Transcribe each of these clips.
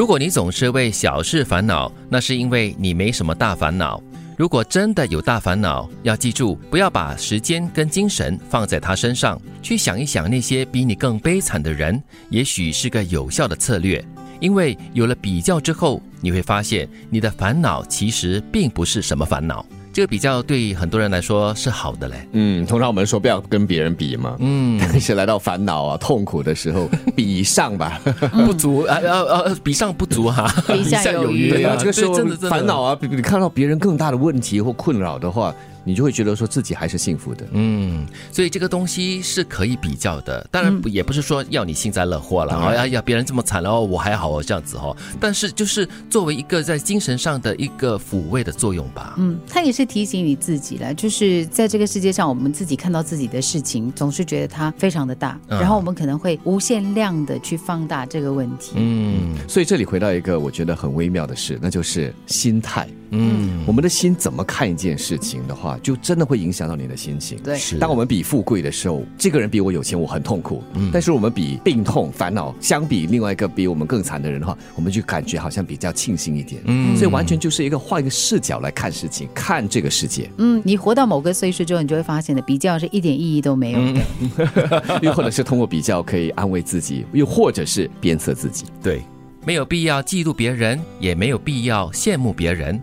如果你总是为小事烦恼，那是因为你没什么大烦恼。如果真的有大烦恼，要记住，不要把时间跟精神放在他身上，去想一想那些比你更悲惨的人，也许是个有效的策略。因为有了比较之后，你会发现你的烦恼其实并不是什么烦恼。这个比较对很多人来说是好的嘞。嗯，通常我们说不要跟别人比嘛。嗯，但是来到烦恼啊、痛苦的时候，比上吧，不足啊啊啊，比上不足哈，比下有余。对啊，这个时候烦恼啊，比你看到别人更大的问题或困扰的话。你就会觉得说自己还是幸福的，嗯，所以这个东西是可以比较的，当然也不是说要你幸灾乐祸了，哎呀，别人这么惨了哦，我还好哦，这样子哦，但是就是作为一个在精神上的一个抚慰的作用吧，嗯，它也是提醒你自己了，就是在这个世界上，我们自己看到自己的事情，总是觉得它非常的大，然后我们可能会无限量的去放大这个问题，嗯，所以这里回到一个我觉得很微妙的事，那就是心态。嗯，我们的心怎么看一件事情的话，就真的会影响到你的心情。对，当我们比富贵的时候，这个人比我有钱，我很痛苦。嗯，但是我们比病痛、烦恼，相比另外一个比我们更惨的人的话，我们就感觉好像比较庆幸一点。嗯，所以完全就是一个换一个视角来看事情，看这个世界。嗯，你活到某个岁数之后，你就会发现的，比较是一点意义都没有的。又或者是通过比较可以安慰自己，又或者是鞭策自己。对，没有必要嫉妒别人，也没有必要羡慕别人。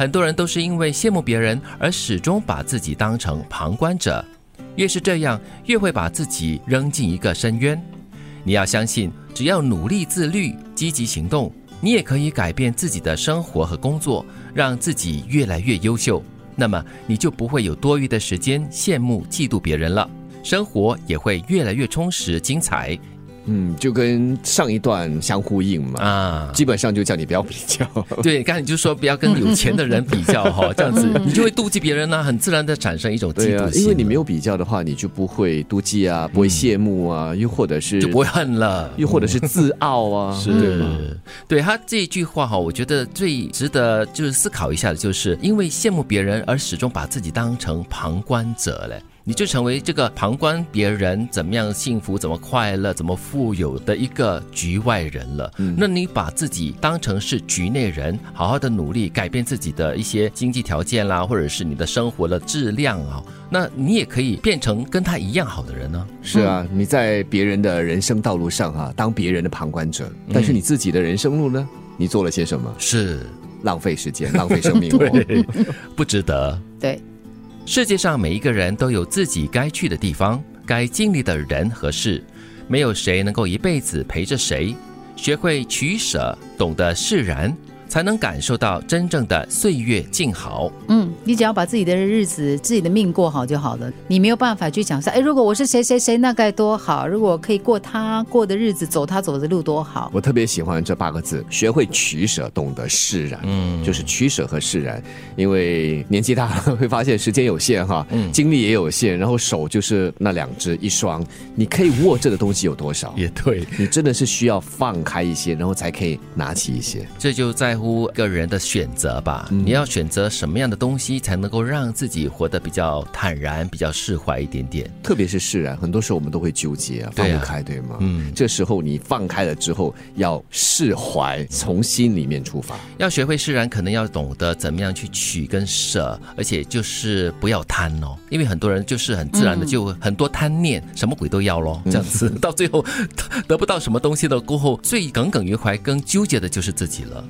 很多人都是因为羡慕别人而始终把自己当成旁观者，越是这样，越会把自己扔进一个深渊。你要相信，只要努力自律、积极行动，你也可以改变自己的生活和工作，让自己越来越优秀。那么，你就不会有多余的时间羡慕、嫉妒别人了，生活也会越来越充实、精彩。嗯，就跟上一段相呼应嘛啊，基本上就叫你不要比较。对，刚才你就说不要跟有钱的人比较 哈，这样子你就会妒忌别人呢，很自然的产生一种嫉妒心。因为你没有比较的话，你就不会妒忌啊，不会羡慕啊，又或者是就不会恨了，又或者是自傲啊。是，对他这一句话哈，我觉得最值得就是思考一下的，就是因为羡慕别人而始终把自己当成旁观者嘞。你就成为这个旁观别人怎么样幸福、怎么快乐、怎么富有的一个局外人了。嗯那你把自己当成是局内人，好好的努力改变自己的一些经济条件啦，或者是你的生活的质量啊，那你也可以变成跟他一样好的人呢。是啊，你在别人的人生道路上哈，当别人的旁观者，但是你自己的人生路呢，你做了些什么？是浪费时间、浪费生命，对，不值得。对。世界上每一个人都有自己该去的地方，该经历的人和事，没有谁能够一辈子陪着谁。学会取舍，懂得释然。才能感受到真正的岁月静好。嗯，你只要把自己的日子、自己的命过好就好了。你没有办法去想说，哎，如果我是谁谁谁，那该多好！如果可以过他过的日子，走他走的路，多好！我特别喜欢这八个字：学会取舍，懂得释然。嗯，就是取舍和释然。因为年纪大了，会发现时间有限哈，精力也有限，然后手就是那两只一双，你可以握着的东西有多少？也对，你真的是需要放开一些，然后才可以拿起一些。这就在。乎个人的选择吧，你要选择什么样的东西才能够让自己活得比较坦然、比较释怀一点点？特别是释然，很多时候我们都会纠结啊，放不开，对吗？嗯，这时候你放开了之后，要释怀，从心里面出发。要学会释然，可能要懂得怎么样去取跟舍，而且就是不要贪哦，因为很多人就是很自然的就很多贪念，什么鬼都要咯，这样子 到最后 得不到什么东西的过后，最耿耿于怀、更纠结的就是自己了。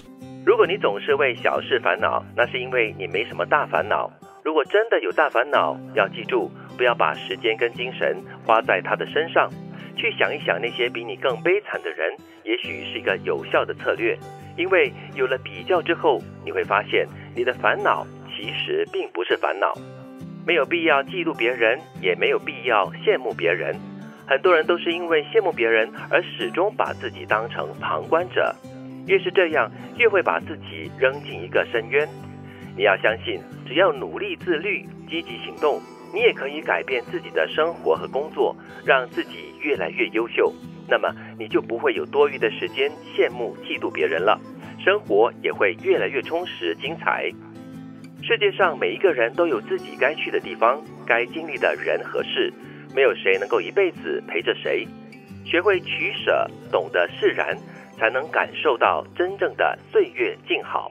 如果你总是为小事烦恼，那是因为你没什么大烦恼。如果真的有大烦恼，要记住，不要把时间跟精神花在他的身上，去想一想那些比你更悲惨的人，也许是一个有效的策略。因为有了比较之后，你会发现你的烦恼其实并不是烦恼。没有必要嫉妒别人，也没有必要羡慕别人。很多人都是因为羡慕别人而始终把自己当成旁观者。越是这样，越会把自己扔进一个深渊。你要相信，只要努力自律、积极行动，你也可以改变自己的生活和工作，让自己越来越优秀。那么，你就不会有多余的时间羡慕、嫉妒别人了，生活也会越来越充实、精彩。世界上每一个人都有自己该去的地方、该经历的人和事，没有谁能够一辈子陪着谁。学会取舍，懂得释然。才能感受到真正的岁月静好。